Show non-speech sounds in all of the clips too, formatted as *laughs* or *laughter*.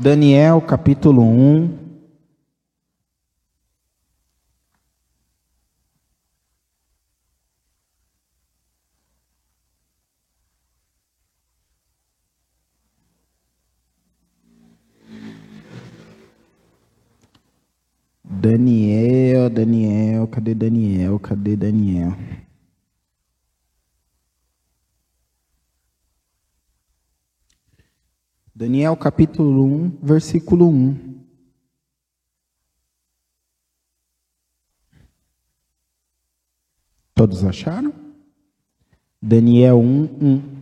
Daniel capítulo 1. Daniel, Daniel, cadê Daniel? Cadê Daniel? Daniel capítulo 1, versículo 1. Todos acharam? Daniel 1, 1.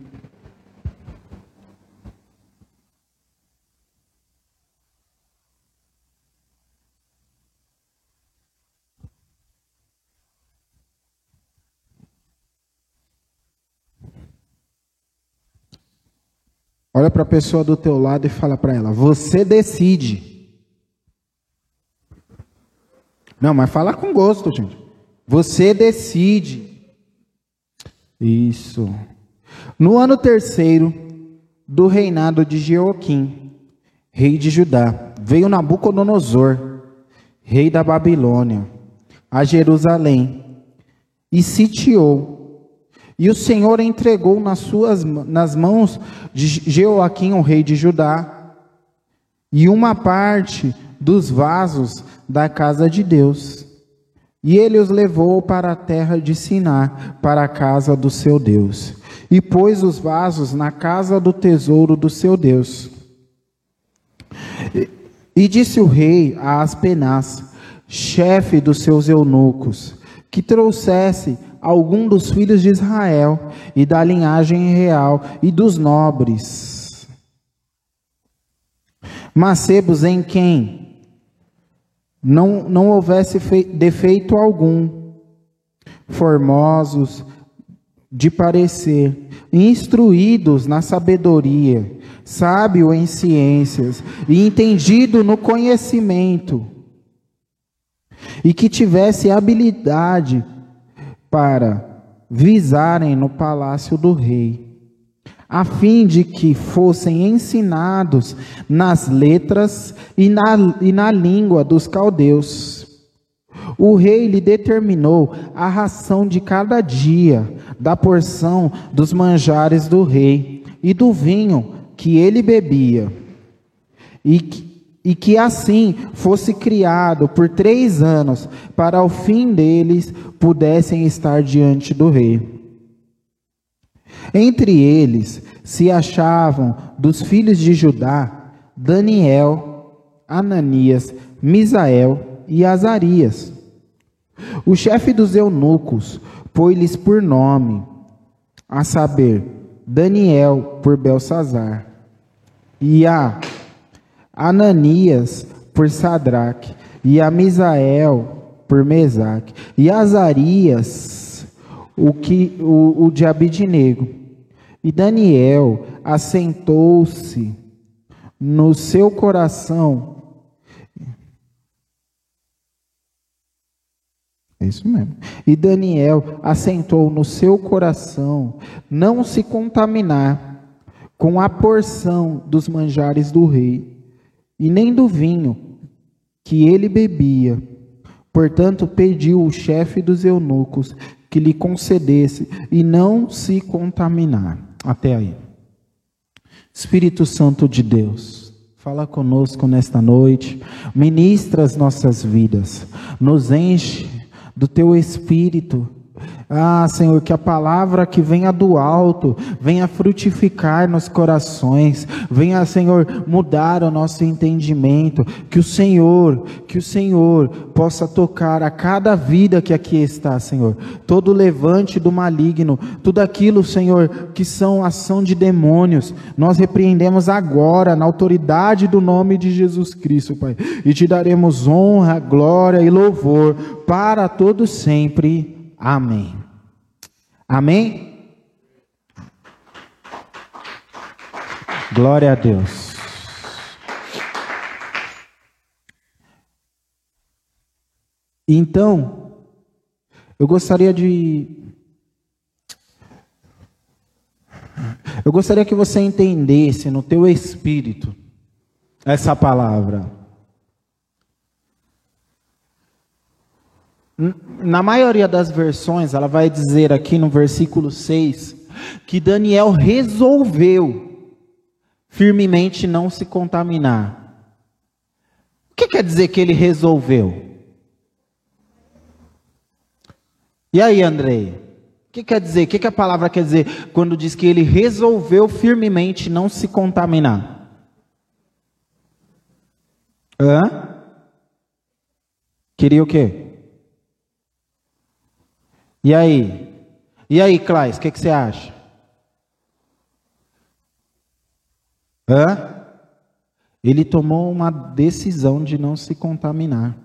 Olha para a pessoa do teu lado e fala para ela: você decide. Não, mas fala com gosto, gente. Você decide. Isso. No ano terceiro do reinado de Jeoquim, rei de Judá, veio Nabucodonosor, rei da Babilônia, a Jerusalém e sitiou e o Senhor entregou nas suas nas mãos de Jeoaquim, o rei de Judá, e uma parte dos vasos da casa de Deus. E ele os levou para a terra de Siná, para a casa do seu Deus, e pôs os vasos na casa do tesouro do seu Deus. E, e disse o rei a Aspenaz, chefe dos seus eunucos, que trouxesse algum dos filhos de Israel e da linhagem real e dos nobres. Macebos em quem não, não houvesse defeito algum, formosos de parecer, instruídos na sabedoria, sábio em ciências e entendido no conhecimento, e que tivesse habilidade para visarem no palácio do rei, a fim de que fossem ensinados nas letras e na, e na língua dos caldeus. O rei lhe determinou a ração de cada dia, da porção dos manjares do rei e do vinho que ele bebia. E que e que assim fosse criado por três anos, para ao fim deles pudessem estar diante do rei. Entre eles se achavam dos filhos de Judá Daniel, Ananias, Misael e Azarias. O chefe dos eunucos pôs-lhes por nome, a saber, Daniel por Belsazar, e a Ananias por Sadraque, e a Misael por Mesaque, e Azarias, o, que, o, o de Abidnego. E Daniel assentou-se no seu coração. É isso mesmo. E Daniel assentou no seu coração não se contaminar com a porção dos manjares do rei e nem do vinho que ele bebia. Portanto, pediu o chefe dos eunucos que lhe concedesse e não se contaminar. Até aí. Espírito Santo de Deus, fala conosco nesta noite, ministra as nossas vidas, nos enche do teu espírito ah, Senhor, que a palavra que venha do alto venha frutificar nos corações, venha, Senhor, mudar o nosso entendimento, que o Senhor, que o Senhor possa tocar a cada vida que aqui está, Senhor. Todo levante do maligno, tudo aquilo, Senhor, que são ação de demônios, nós repreendemos agora na autoridade do nome de Jesus Cristo, Pai, e te daremos honra, glória e louvor para todos sempre. Amém. Amém? Glória a Deus. Então, eu gostaria de. Eu gostaria que você entendesse no teu espírito essa palavra? Na maioria das versões, ela vai dizer aqui no versículo 6 que Daniel resolveu firmemente não se contaminar. O que quer dizer que ele resolveu? E aí, Andrei? O que quer dizer? O que, a palavra quer dizer quando diz que ele resolveu firmemente não se contaminar? Hã? Queria o quê? E aí? E aí, Claes, o que, que você acha? Hã? Ele tomou uma decisão de não se contaminar.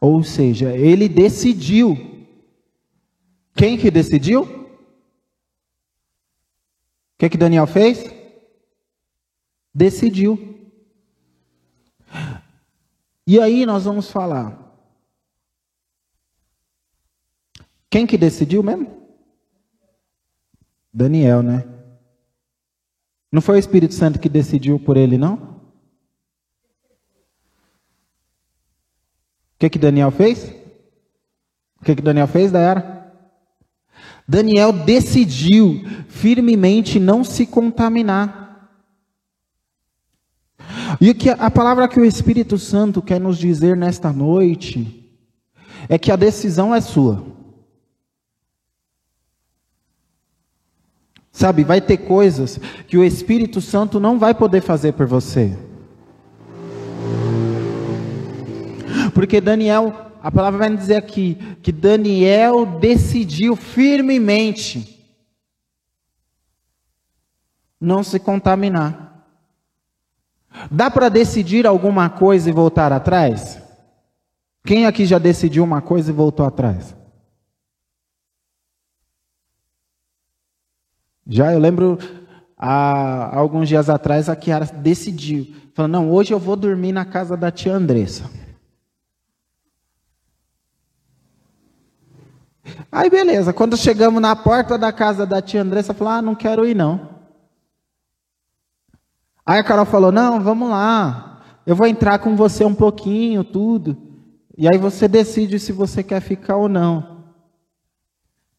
Ou seja, ele decidiu. Quem que decidiu? O que, que Daniel fez? Decidiu. E aí nós vamos falar. Quem que decidiu mesmo? Daniel, né? Não foi o Espírito Santo que decidiu por ele, não? que, que Daniel fez? O que, que Daniel fez, Dayara? Daniel decidiu firmemente não se contaminar. E que a palavra que o Espírito Santo quer nos dizer nesta noite é que a decisão é sua. Sabe, vai ter coisas que o Espírito Santo não vai poder fazer por você. Porque Daniel, a palavra vai dizer aqui, que Daniel decidiu firmemente não se contaminar. Dá para decidir alguma coisa e voltar atrás? Quem aqui já decidiu uma coisa e voltou atrás? Já eu lembro há alguns dias atrás a Kiara decidiu, falou: "Não, hoje eu vou dormir na casa da tia Andressa". Aí beleza, quando chegamos na porta da casa da tia Andressa, falou: "Ah, não quero ir não". Aí a Carol falou: "Não, vamos lá. Eu vou entrar com você um pouquinho, tudo. E aí você decide se você quer ficar ou não".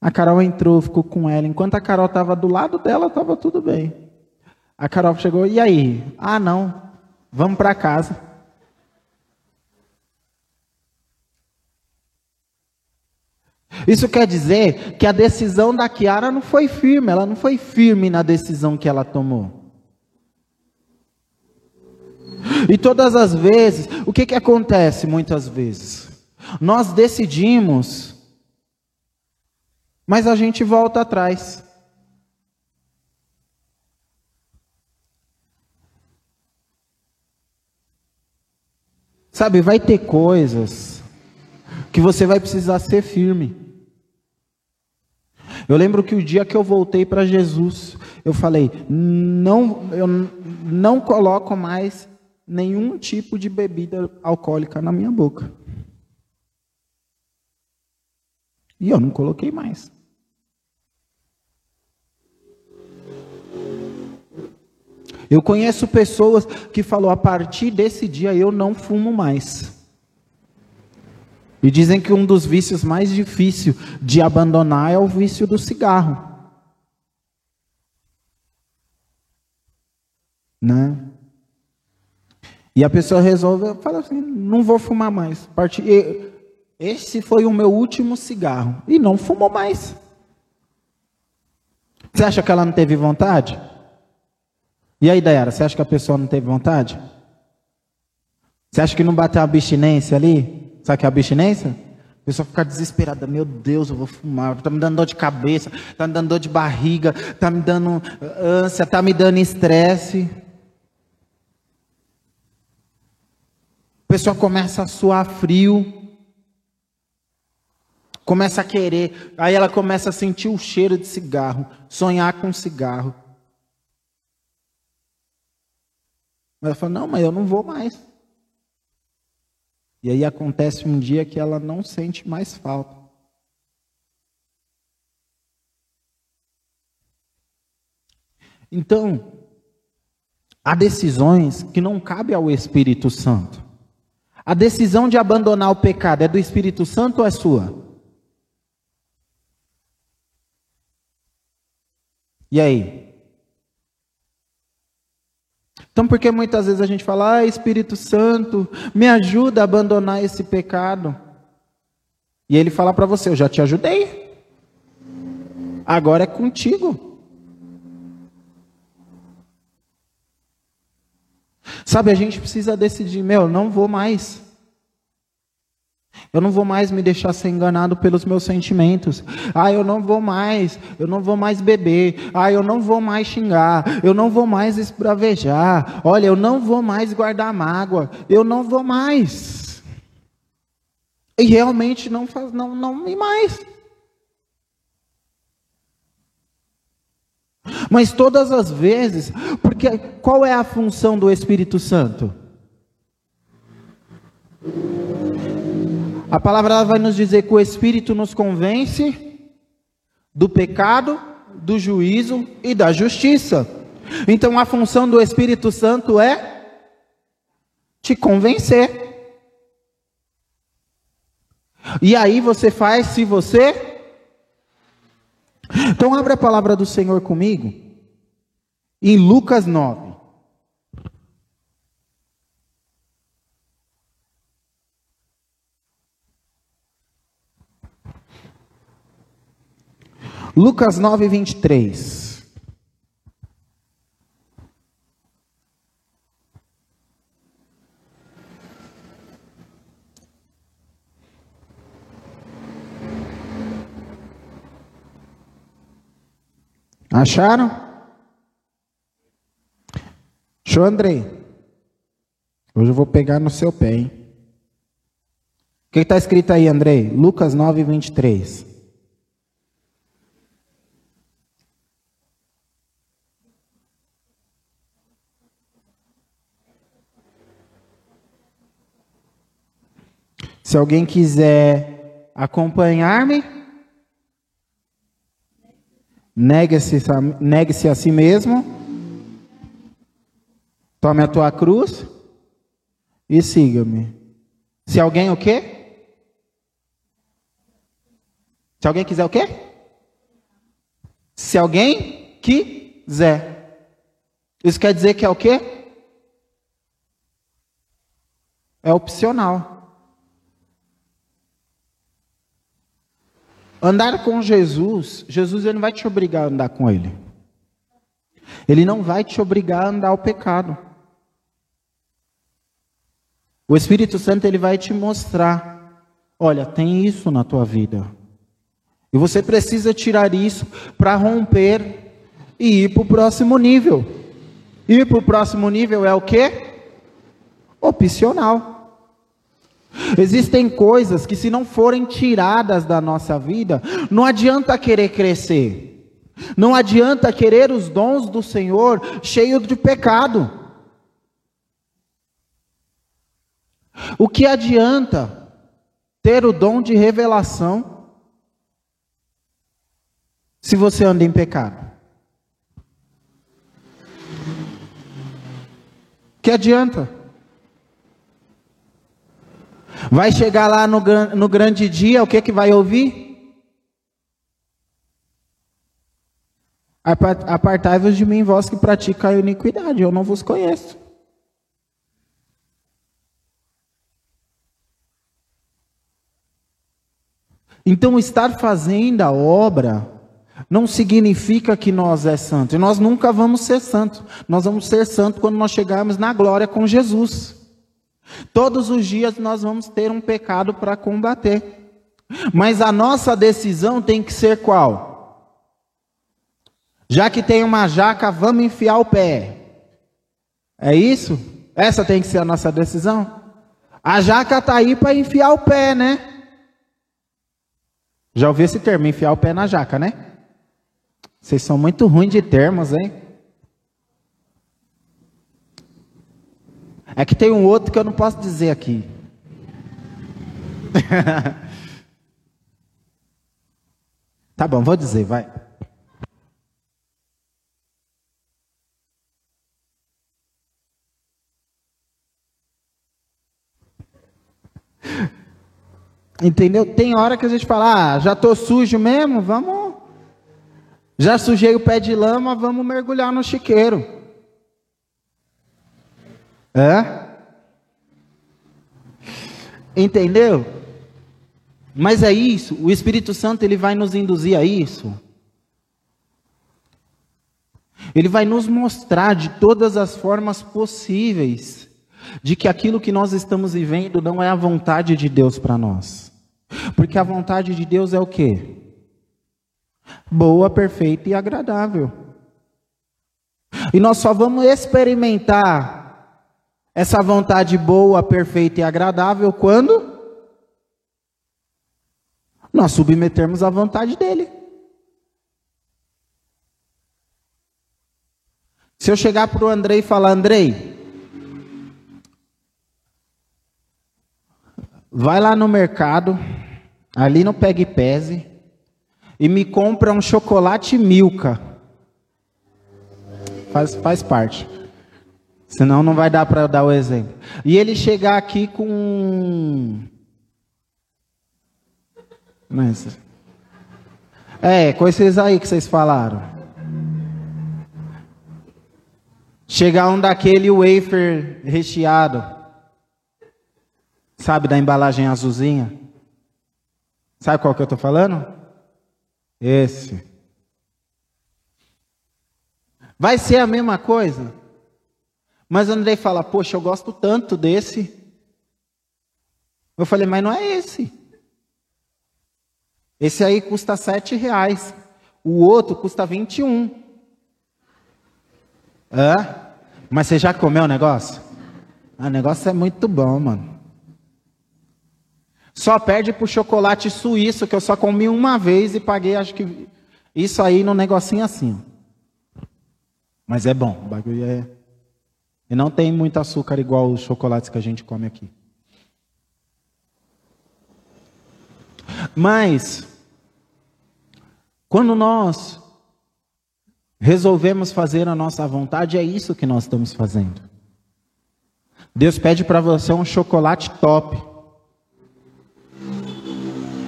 A Carol entrou, ficou com ela. Enquanto a Carol estava do lado dela, estava tudo bem. A Carol chegou: "E aí? Ah, não. Vamos para casa". Isso quer dizer que a decisão da Kiara não foi firme, ela não foi firme na decisão que ela tomou. E todas as vezes, o que, que acontece muitas vezes? Nós decidimos, mas a gente volta atrás. Sabe, vai ter coisas que você vai precisar ser firme. Eu lembro que o dia que eu voltei para Jesus, eu falei: não, eu não coloco mais nenhum tipo de bebida alcoólica na minha boca. E eu não coloquei mais. Eu conheço pessoas que falou a partir desse dia eu não fumo mais. E dizem que um dos vícios mais difíceis de abandonar é o vício do cigarro. Né? E a pessoa resolve, fala assim, não vou fumar mais. Esse foi o meu último cigarro. E não fumou mais. Você acha que ela não teve vontade? E aí, Dayara, você acha que a pessoa não teve vontade? Você acha que não bateu uma abstinência ali? Sabe o que é abstinência? A pessoa fica desesperada, meu Deus, eu vou fumar, está me dando dor de cabeça, está me dando dor de barriga, está me dando ânsia, está me dando estresse. A pessoa começa a suar frio, começa a querer, aí ela começa a sentir o cheiro de cigarro, sonhar com cigarro. Mas ela fala, não, mas eu não vou mais. E aí acontece um dia que ela não sente mais falta. Então, Há decisões que não cabem ao Espírito Santo. A decisão de abandonar o pecado é do Espírito Santo ou é sua? E aí? Então, por que muitas vezes a gente fala, ah, Espírito Santo, me ajuda a abandonar esse pecado? E ele fala para você, eu já te ajudei. Agora é contigo. Sabe, a gente precisa decidir, meu, não vou mais. Eu não vou mais me deixar ser enganado pelos meus sentimentos. Ah, eu não vou mais, eu não vou mais beber. Ah, eu não vou mais xingar. Eu não vou mais esbravejar. Olha, eu não vou mais guardar mágoa. Eu não vou mais. E realmente não faz, não, não e mais. Mas todas as vezes, porque qual é a função do Espírito Santo? A palavra vai nos dizer que o Espírito nos convence do pecado, do juízo e da justiça. Então a função do Espírito Santo é te convencer. E aí você faz se você então, abre a palavra do Senhor comigo, em Lucas 9. Lucas 9, 23. Acharam? Show, Andrei. Hoje eu vou pegar no seu pé, hein? O que está escrito aí, Andrei? Lucas 9, 23. Se alguém quiser acompanhar-me, Negue-se negue a si mesmo. Tome a tua cruz e siga-me. Se alguém o quê? Se alguém quiser o quê? Se alguém quiser. Isso quer dizer que é o quê? É opcional. Andar com Jesus, Jesus ele não vai te obrigar a andar com ele. Ele não vai te obrigar a andar ao pecado. O Espírito Santo ele vai te mostrar, olha, tem isso na tua vida. E você precisa tirar isso para romper e ir para o próximo nível. Ir para o próximo nível é o que? Opcional. Existem coisas que, se não forem tiradas da nossa vida, não adianta querer crescer. Não adianta querer os dons do Senhor cheio de pecado. O que adianta ter o dom de revelação se você anda em pecado? Que adianta? Vai chegar lá no, no grande dia, o que que vai ouvir? Apartai-vos de mim, vós que praticam a iniquidade, eu não vos conheço. Então, estar fazendo a obra não significa que nós é santo. E nós nunca vamos ser santos. Nós vamos ser santos quando nós chegarmos na glória com Jesus. Todos os dias nós vamos ter um pecado para combater. Mas a nossa decisão tem que ser qual? Já que tem uma jaca, vamos enfiar o pé. É isso? Essa tem que ser a nossa decisão? A jaca está aí para enfiar o pé, né? Já ouviu esse termo, enfiar o pé na jaca, né? Vocês são muito ruins de termos, hein? É que tem um outro que eu não posso dizer aqui. *laughs* tá bom, vou dizer, vai. Entendeu? Tem hora que a gente fala, ah, já tô sujo mesmo, vamos. Já sujei o pé de lama, vamos mergulhar no chiqueiro. É? Entendeu? Mas é isso, o Espírito Santo ele vai nos induzir a isso. Ele vai nos mostrar de todas as formas possíveis de que aquilo que nós estamos vivendo não é a vontade de Deus para nós. Porque a vontade de Deus é o quê? Boa, perfeita e agradável. E nós só vamos experimentar essa vontade boa, perfeita e agradável quando nós submetermos à vontade dele. Se eu chegar para o Andrei e falar, Andrei, vai lá no mercado, ali no Pegue Pese, e me compra um chocolate Milka. Faz, faz parte. Senão não vai dar para dar o exemplo. E ele chegar aqui com. É, com esses aí que vocês falaram. Chegar um daquele wafer recheado. Sabe da embalagem azulzinha? Sabe qual que eu estou falando? Esse. Vai ser a mesma coisa? Mas o Andrei fala, poxa, eu gosto tanto desse. Eu falei, mas não é esse. Esse aí custa sete reais. O outro custa 21. Hã? Mas você já comeu o negócio? Ah, o negócio é muito bom, mano. Só perde pro chocolate suíço, que eu só comi uma vez e paguei, acho que. Isso aí no negocinho assim. Mas é bom, o bagulho é. E não tem muito açúcar igual os chocolates que a gente come aqui. Mas, quando nós resolvemos fazer a nossa vontade, é isso que nós estamos fazendo. Deus pede para você um chocolate top.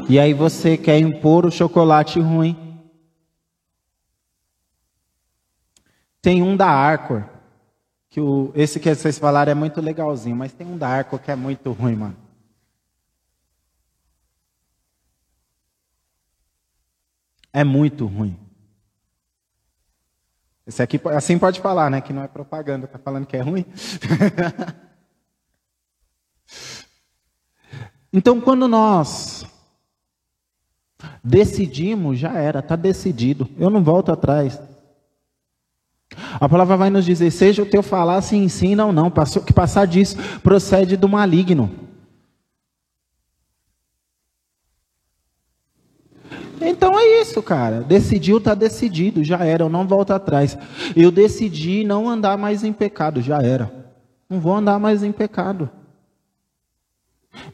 E aí você quer impor o chocolate ruim. Tem um da Arcor, que o, esse que vocês falaram é muito legalzinho, mas tem um da Arcor que é muito ruim, mano. É muito ruim. Esse aqui, assim pode falar, né? Que não é propaganda, tá falando que é ruim. *laughs* então, quando nós decidimos, já era, está decidido. Eu não volto atrás. A palavra vai nos dizer: seja o teu falar, se ensina ou não. Que passar disso procede do maligno. Então é isso, cara. Decidiu, está decidido, já era. Eu não volto atrás. Eu decidi não andar mais em pecado, já era. Não vou andar mais em pecado.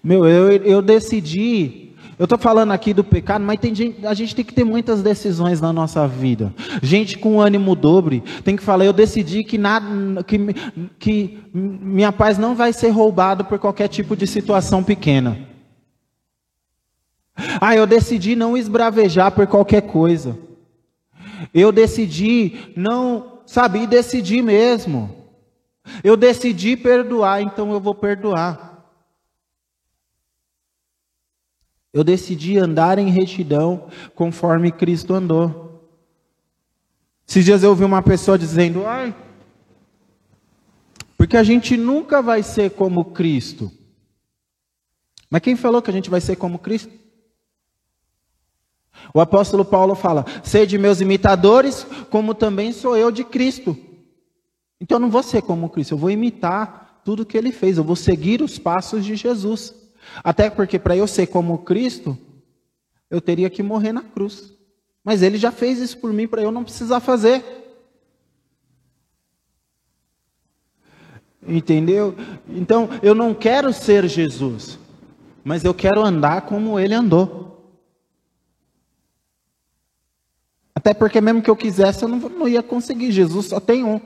Meu, eu, eu decidi. Eu estou falando aqui do pecado, mas gente, a gente tem que ter muitas decisões na nossa vida. Gente com ânimo dobre tem que falar: eu decidi que, nada, que, que minha paz não vai ser roubada por qualquer tipo de situação pequena. Ah, eu decidi não esbravejar por qualquer coisa. Eu decidi não, sabe, decidi mesmo. Eu decidi perdoar, então eu vou perdoar. Eu decidi andar em retidão conforme Cristo andou. Esses dias eu ouvi uma pessoa dizendo: ai, porque a gente nunca vai ser como Cristo. Mas quem falou que a gente vai ser como Cristo? O apóstolo Paulo fala: Sede meus imitadores, como também sou eu de Cristo. Então eu não vou ser como Cristo, eu vou imitar tudo que ele fez, eu vou seguir os passos de Jesus. Até porque para eu ser como Cristo, eu teria que morrer na cruz. Mas ele já fez isso por mim para eu não precisar fazer. Entendeu? Então, eu não quero ser Jesus, mas eu quero andar como ele andou. Até porque, mesmo que eu quisesse, eu não, não ia conseguir. Jesus só tem um.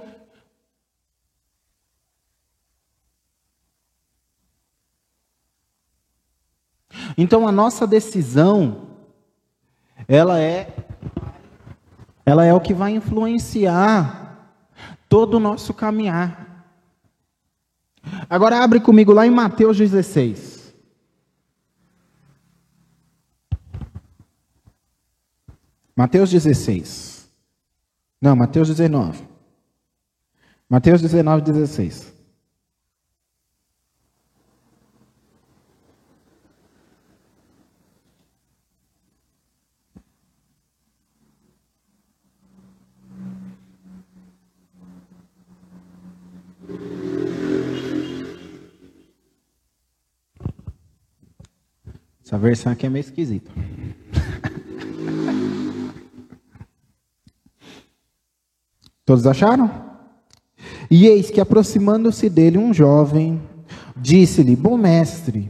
Então a nossa decisão ela é ela é o que vai influenciar todo o nosso caminhar. Agora abre comigo lá em Mateus 16. Mateus 16. Não, Mateus 19. Mateus 19, 16. Essa versão aqui é meio esquisita. Todos acharam? E eis que aproximando-se dele um jovem, disse-lhe: Bom mestre,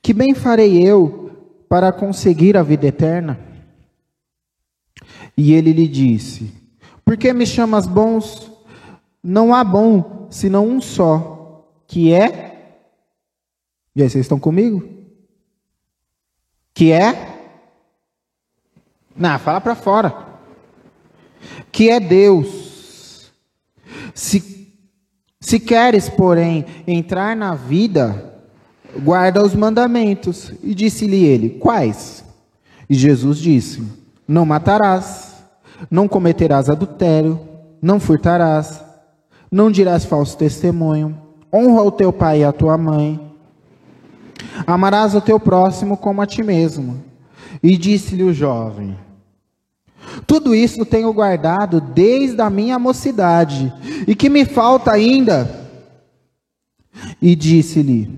que bem farei eu para conseguir a vida eterna? E ele lhe disse: Por que me chamas bons? Não há bom senão um só, que é. E aí, vocês estão comigo? Que é Não, fala para fora. Que é Deus. Se se queres, porém, entrar na vida, guarda os mandamentos. E disse-lhe ele: Quais? E Jesus disse: Não matarás, não cometerás adultério, não furtarás, não dirás falso testemunho, honra o teu pai e a tua mãe Amarás o teu próximo como a ti mesmo. E disse-lhe o jovem: Tudo isso tenho guardado desde a minha mocidade, e que me falta ainda? E disse-lhe: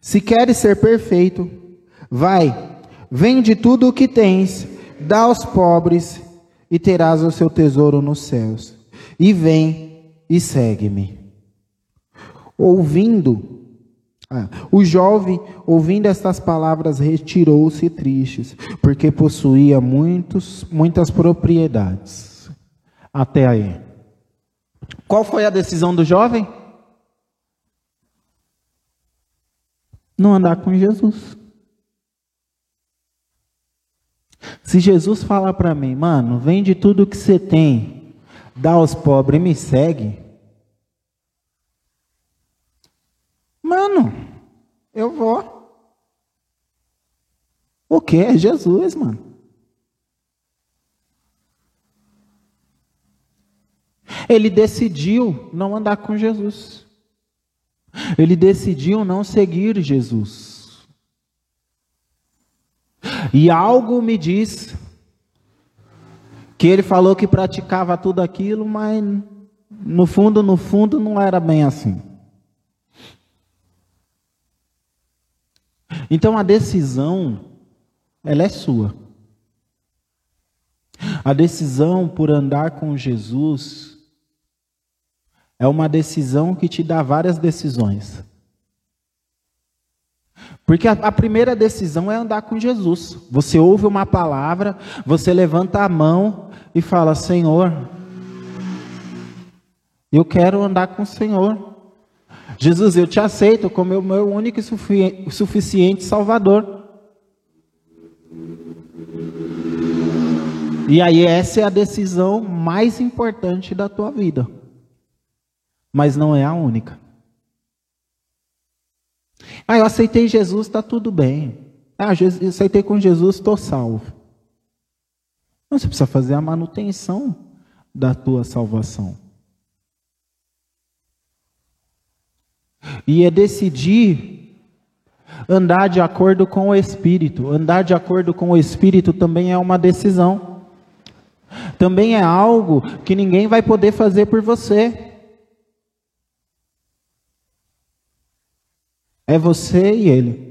Se queres ser perfeito, vai, vende tudo o que tens, dá aos pobres, e terás o seu tesouro nos céus. E vem e segue-me. Ouvindo o jovem, ouvindo estas palavras, retirou-se tristes, porque possuía muitos, muitas propriedades. Até aí. Qual foi a decisão do jovem? Não andar com Jesus. Se Jesus falar para mim, mano, vende tudo que você tem, dá aos pobres e me segue. Mano, eu vou. O que? É Jesus, mano. Ele decidiu não andar com Jesus. Ele decidiu não seguir Jesus. E algo me diz que ele falou que praticava tudo aquilo, mas no fundo, no fundo, não era bem assim. Então a decisão, ela é sua. A decisão por andar com Jesus é uma decisão que te dá várias decisões. Porque a, primeira decisão é andar com Jesus. Você ouve uma palavra, você levanta a mão e fala: Senhor, eu quero andar com o Senhor. Jesus, eu te aceito como o meu único e suficiente Salvador. E aí, essa é a decisão mais importante da tua vida. Mas não é a única. Ah, eu aceitei Jesus, está tudo bem. Ah, eu aceitei com Jesus, estou salvo. Não, você precisa fazer a manutenção da tua salvação. E é decidir andar de acordo com o Espírito. Andar de acordo com o Espírito também é uma decisão. Também é algo que ninguém vai poder fazer por você. É você e ele.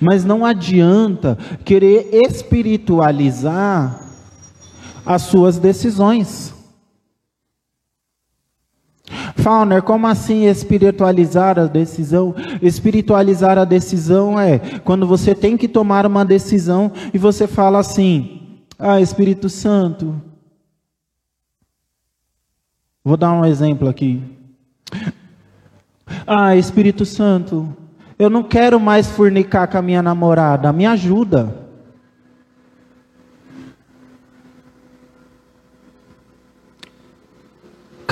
Mas não adianta querer espiritualizar as suas decisões. Fauner, como assim espiritualizar a decisão? Espiritualizar a decisão é quando você tem que tomar uma decisão e você fala assim: Ah, Espírito Santo. Vou dar um exemplo aqui. Ah, Espírito Santo, Eu não quero mais fornicar com a minha namorada, me ajuda.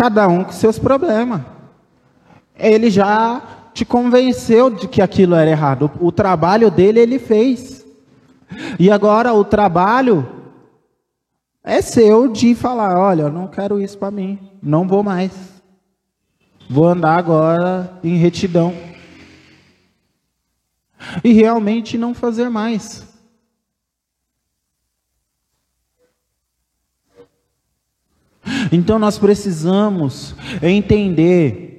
Cada um com seus problemas. Ele já te convenceu de que aquilo era errado. O, trabalho dele ele fez. E agora o trabalho é seu de falar: olha, eu não quero isso para mim, não vou mais. Vou andar agora em retidão. E realmente não fazer mais. Então nós precisamos entender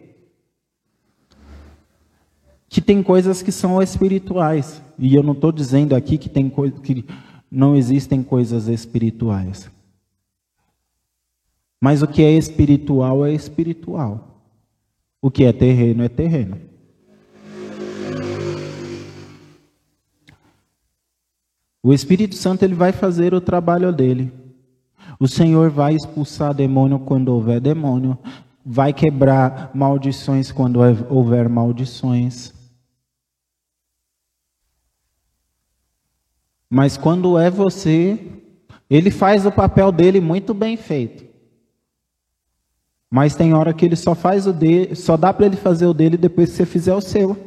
que tem coisas que são espirituais. E eu não estou dizendo aqui que, tem que não existem coisas espirituais. Mas o que é espiritual é espiritual. O que é terreno é terreno. O Espírito Santo ele vai fazer o trabalho dele. O Senhor vai expulsar demônio quando houver demônio, vai quebrar maldições quando houver maldições. Mas quando é você, ele faz o papel dele muito bem feito. Mas tem hora que ele só faz o dele, só dá para ele fazer o dele depois que você fizer o seu.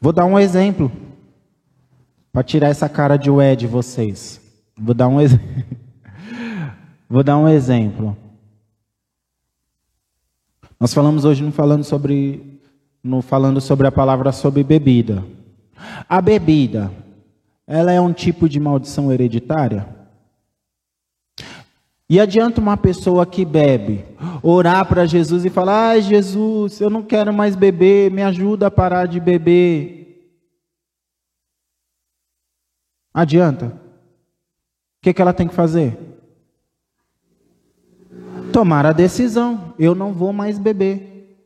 Vou dar um exemplo para tirar essa cara de ué de vocês. Vou dar um, ex... *laughs* Vou dar um exemplo. Nós falamos hoje no falando sobre, no falando sobre a palavra sobre bebida. A bebida, ela é um tipo de maldição hereditária? E adianta uma pessoa que bebe orar para Jesus e falar: Ai, Jesus, eu não quero mais beber, me ajuda a parar de beber. Adianta? Que, que ela tem que fazer? Tomar a decisão. Eu não vou mais beber.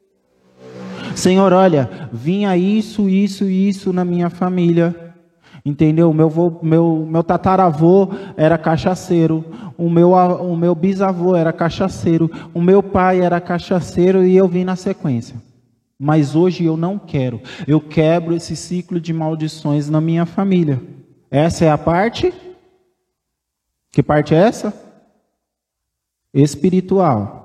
Senhor, olha, vinha isso, isso, isso na minha família. Entendeu? Meu, vô, meu, meu tataravô era cachaceiro, o meu, o meu bisavô era cachaceiro, o meu pai era cachaceiro e eu vim na sequência. Mas hoje eu não quero. Eu quebro esse ciclo de maldições na minha família. Essa é a parte que parte é essa? Espiritual.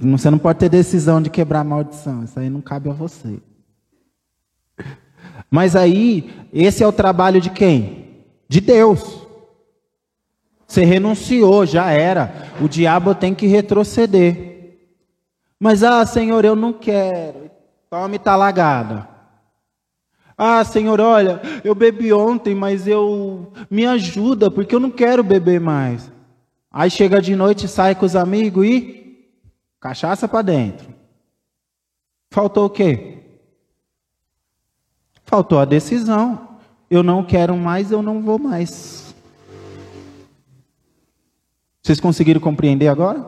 Você não pode ter decisão de quebrar a maldição. Isso aí não cabe a você. Mas aí, esse é o trabalho de quem? De Deus. Você renunciou, já era. O diabo tem que retroceder. Mas, ah, Senhor, eu não quero. Tome talagada. Ah, Senhor, olha, eu bebi ontem, mas eu me ajuda porque eu não quero beber mais. Aí chega de noite, sai com os amigos e cachaça para dentro. Faltou o quê? Faltou a decisão. Eu não quero mais, eu não vou mais. Vocês conseguiram compreender agora?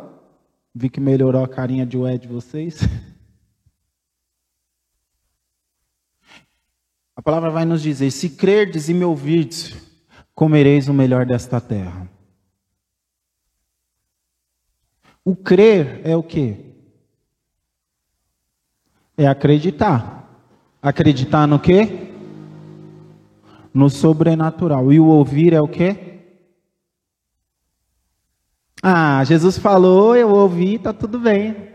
Vi que melhorou a carinha de ué de vocês. *laughs* A palavra vai nos dizer: se crerdes e me ouvirdes, comereis o melhor desta terra. O crer é o que? É acreditar. Acreditar no que? No sobrenatural. E o ouvir é o que? Ah, Jesus falou, eu ouvi, tá tudo bem.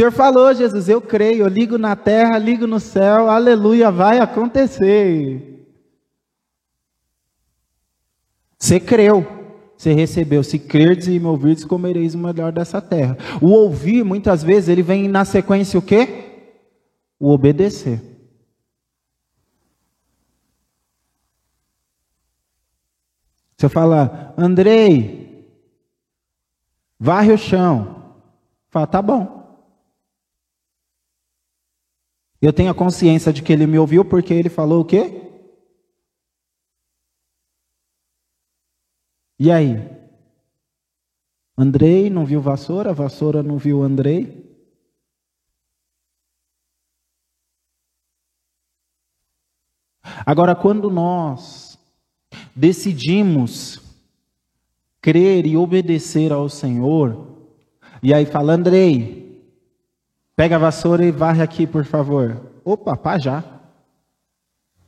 Senhor falou, Jesus, eu creio, eu ligo na terra, ligo no céu, aleluia, vai acontecer. Você creu, você recebeu. Se crerdes e me ouvirdes, comereis o melhor dessa terra. O ouvir, muitas vezes, ele vem na sequência o quê? O obedecer. Você fala, Andrei, varre o chão. Fala, tá bom. Eu tenho a consciência de que ele me ouviu porque ele falou o quê? E aí? Andrei não viu vassoura, vassoura não viu Andrei. Agora, quando nós decidimos crer e obedecer ao Senhor, E aí fala, Andrei, pega a vassoura e varre aqui, por favor. Opa, pá, já.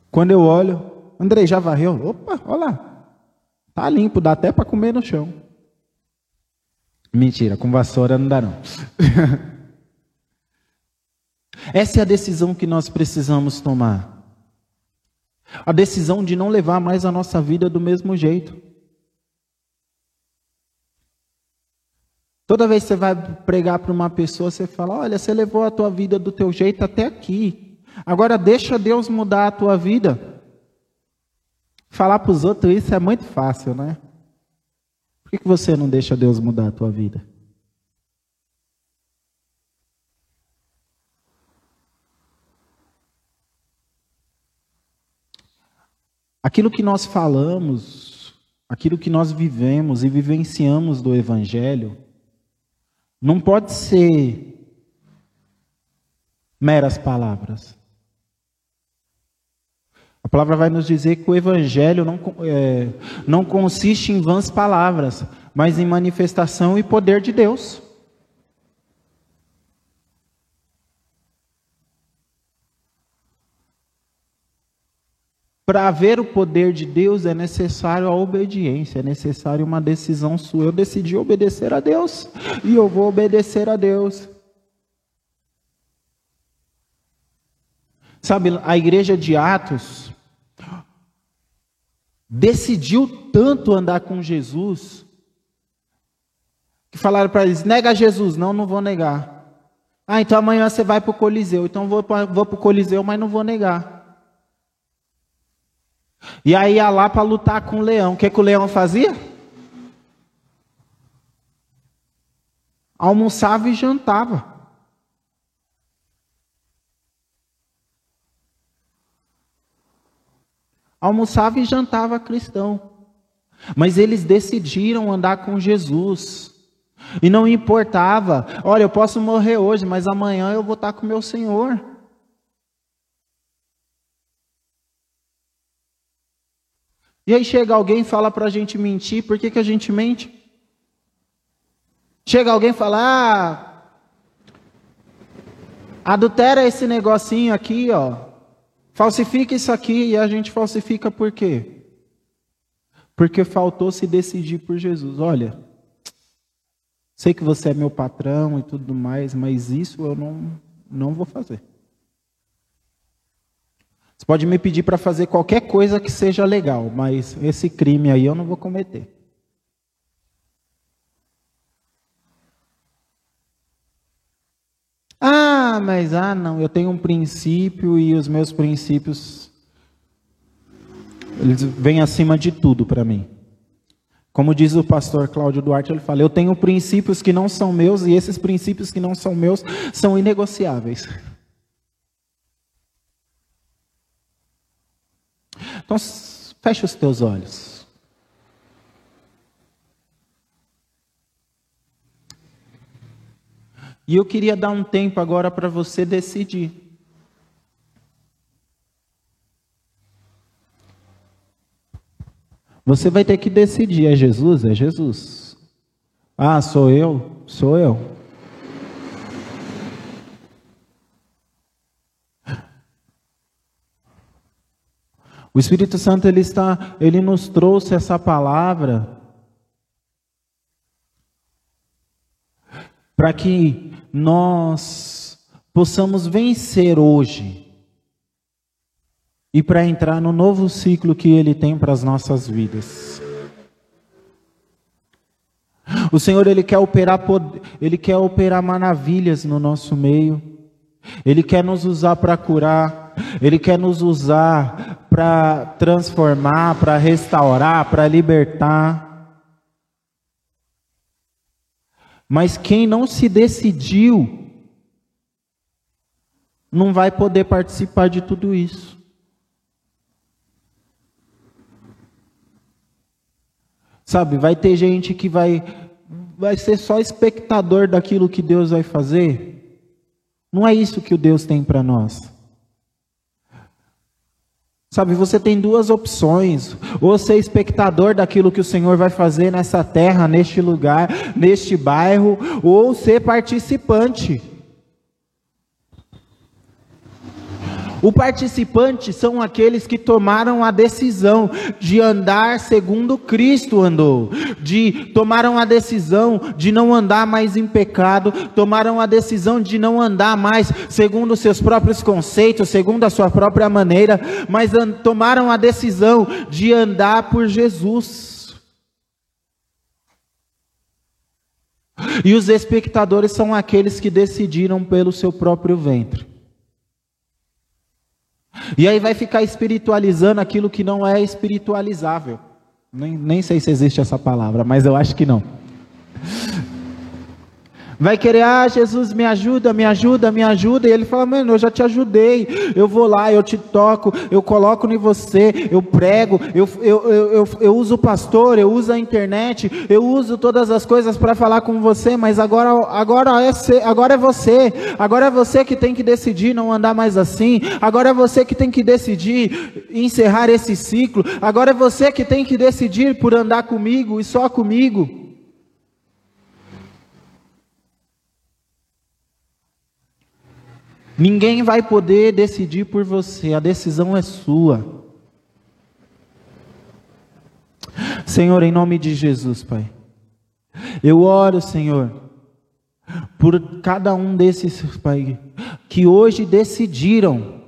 Quando eu olho, Andrei, já varreu? Opa, olha lá. Tá limpo, dá até para comer no chão. Mentira, com vassoura não dá não. *laughs* Essa é a decisão que nós precisamos tomar. A decisão de não levar mais a nossa vida do mesmo jeito. Toda vez que você vai pregar para uma pessoa, você fala: Olha, você levou a tua vida do teu jeito até aqui. Agora deixa Deus mudar a tua vida. Falar para os outros isso é muito fácil, né? Por que, você não deixa Deus mudar a tua vida? Aquilo que nós falamos, aquilo que nós vivemos e vivenciamos do Evangelho, não pode ser meras palavras. A palavra vai nos dizer que o Evangelho não, é, não consiste em vãs palavras, mas em manifestação e poder de Deus. Para ver o poder de Deus é necessário a obediência, é necessário uma decisão sua. Eu decidi obedecer a Deus e eu vou obedecer a Deus. Sabe, a igreja de Atos decidiu tanto andar com Jesus que falaram para eles: nega Jesus, não, não vou negar. Ah, então amanhã você vai para o Coliseu. Então vou, para o Coliseu, mas não vou negar. E aí ia lá para lutar com o leão. O que, que o leão fazia? Almoçava e jantava. Almoçava e jantava cristão. Mas eles decidiram andar com Jesus. E não importava, olha, eu posso morrer hoje, mas amanhã eu vou estar com meu Senhor. E aí chega alguém e fala para a gente mentir, por que, que a gente mente? Chega alguém e fala, ah, adultera esse negocinho aqui, ó. Falsifica isso aqui e a gente falsifica por quê? Porque faltou se decidir por Jesus. Olha, sei que você é meu patrão e tudo mais, mas isso eu não, não vou fazer. Você pode me pedir para fazer qualquer coisa que seja legal, mas esse crime aí eu não vou cometer. Ah, mas ah, não, eu tenho um princípio e os meus princípios eles vêm acima de tudo para mim. Como diz o pastor Cláudio Duarte, ele fala: "Eu tenho princípios que não são meus e esses princípios que não são meus são inegociáveis." Então, feche os teus olhos. E eu queria dar um tempo agora para você decidir. Você vai ter que decidir: é Jesus? É Jesus. Ah, sou eu? Sou eu. O Espírito Santo ele está, ele nos trouxe essa palavra para que nós possamos vencer hoje e para entrar no novo ciclo que ele tem para as nossas vidas. O Senhor ele quer operar ele quer operar maravilhas no nosso meio. Ele quer nos usar para curar, ele quer nos usar para transformar, para restaurar, para libertar. Mas quem não se decidiu, não vai poder participar de tudo isso. Sabe, vai ter gente que vai vai ser só espectador daquilo que Deus vai fazer. Não é isso que o Deus tem para nós. Sabe, você tem duas opções: ou ser espectador daquilo que o Senhor vai fazer nessa terra, neste lugar, neste bairro, ou ser participante. O participante são aqueles que tomaram a decisão de andar segundo Cristo andou, de tomaram a decisão de não andar mais em pecado, tomaram a decisão de não andar mais segundo seus próprios conceitos, segundo a sua própria maneira, mas tomaram a decisão de andar por Jesus. E os espectadores são aqueles que decidiram pelo seu próprio ventre. E aí vai ficar espiritualizando aquilo que não é espiritualizável. Nem, nem sei se existe essa palavra, mas eu acho que não. Vai querer, ah, Jesus, me ajuda, me ajuda, me ajuda. E ele fala, mano, eu já te ajudei. Eu vou lá, eu te toco, eu coloco em você, eu prego, eu, eu, eu, eu, uso o pastor, eu uso a internet, eu uso todas as coisas para falar com você, mas agora, agora, é, agora é você. Agora é você que tem que decidir não andar mais assim. Agora é você que tem que decidir encerrar esse ciclo. Agora é você que tem que decidir por andar comigo e só comigo. Ninguém vai poder decidir por você, a decisão é sua. Senhor, em nome de Jesus, Pai, eu oro, Senhor, por cada um desses, Pai, que hoje decidiram,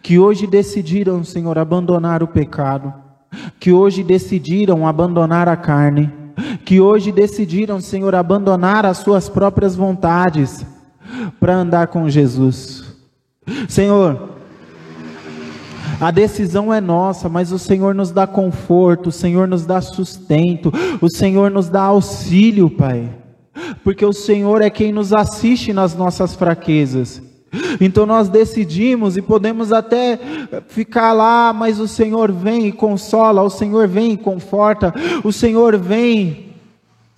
que hoje decidiram, Senhor, abandonar o pecado, que hoje decidiram abandonar a carne, que hoje decidiram, Senhor, abandonar as suas próprias vontades para andar com Jesus. Senhor, a decisão é nossa, mas o Senhor nos dá conforto, o Senhor nos dá sustento, o Senhor nos dá auxílio, Pai. Porque o Senhor é quem nos assiste nas nossas fraquezas. Então nós decidimos e podemos até ficar lá, mas o Senhor vem e consola, o Senhor vem e conforta, o Senhor vem,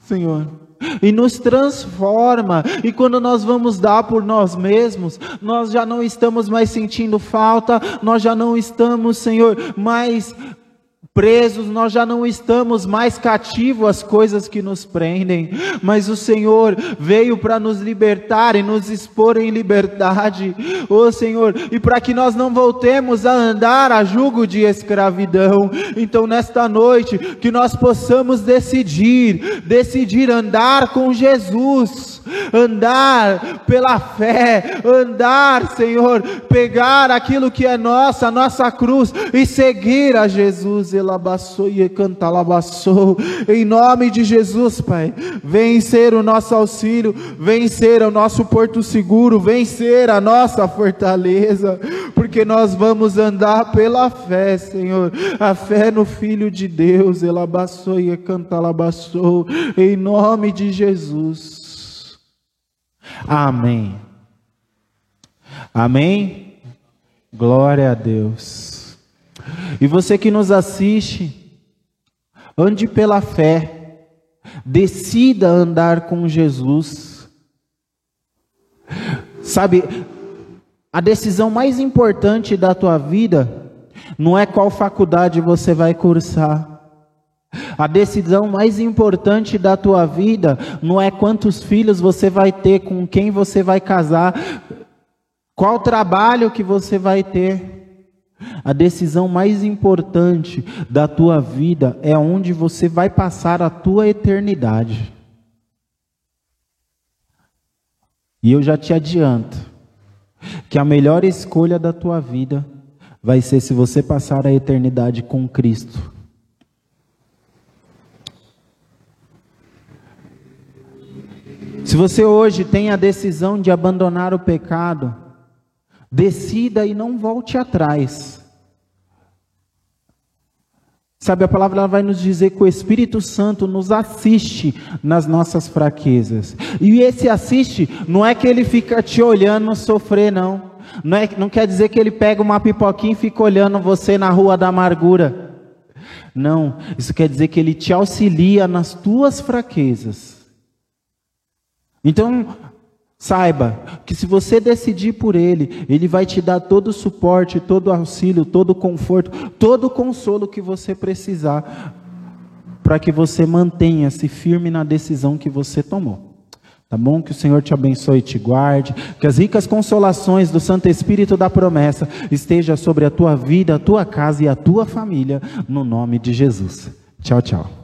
Senhor e nos transforma. E quando nós vamos dar por nós mesmos, nós já não estamos mais sentindo falta, nós já não estamos, Senhor, mais presos, nós já não estamos mais cativos às coisas que nos prendem, mas o Senhor veio para nos libertar e nos expor em liberdade, ô oh, Senhor, e para que nós não voltemos a andar a jugo de escravidão. Então, nesta noite, que nós possamos decidir, decidir andar com Jesus andar pela fé, andar, Senhor, pegar aquilo que é nossa, a nossa cruz e seguir a Jesus. Elabaçou e cantalabaçou. Em nome de Jesus, Pai, vem ser o nosso auxílio, vem ser o nosso porto seguro, vem ser a nossa fortaleza, porque nós vamos andar pela fé, Senhor, a fé no Filho de Deus. Elabaçou e cantalabaçou. Em nome de Jesus. Amém. Amém? Glória a Deus. E você que nos assiste, ande pela fé, decida andar com Jesus. Sabe, a decisão mais importante da tua vida não é qual faculdade você vai cursar. A decisão mais importante da tua vida não é quantos filhos você vai ter, com quem você vai casar, qual trabalho que você vai ter. A decisão mais importante da tua vida é onde você vai passar a tua eternidade. E eu já te adianto que a melhor escolha da tua vida vai ser se você passar a eternidade com Cristo. Se você hoje tem a decisão de abandonar o pecado, decida e não volte atrás. Sabe, a palavra vai nos dizer que o Espírito Santo nos assiste nas nossas fraquezas. E esse assiste não é que ele fica te olhando sofrer, não. Não, é, não quer dizer que ele pega uma pipoquinha e fica olhando você na rua da amargura. Não, isso quer dizer que ele te auxilia nas tuas fraquezas. Então, Saiba que se você decidir por Ele, Ele vai te dar todo o suporte, todo o auxílio, todo o conforto, todo o consolo que você precisar, para que você mantenha-se firme na decisão que você tomou. Tá bom? Que o Senhor te abençoe e te guarde. Que as ricas consolações do Santo Espírito da promessa esteja sobre a tua vida, a tua casa e a tua família, no nome de Jesus. Tchau, tchau.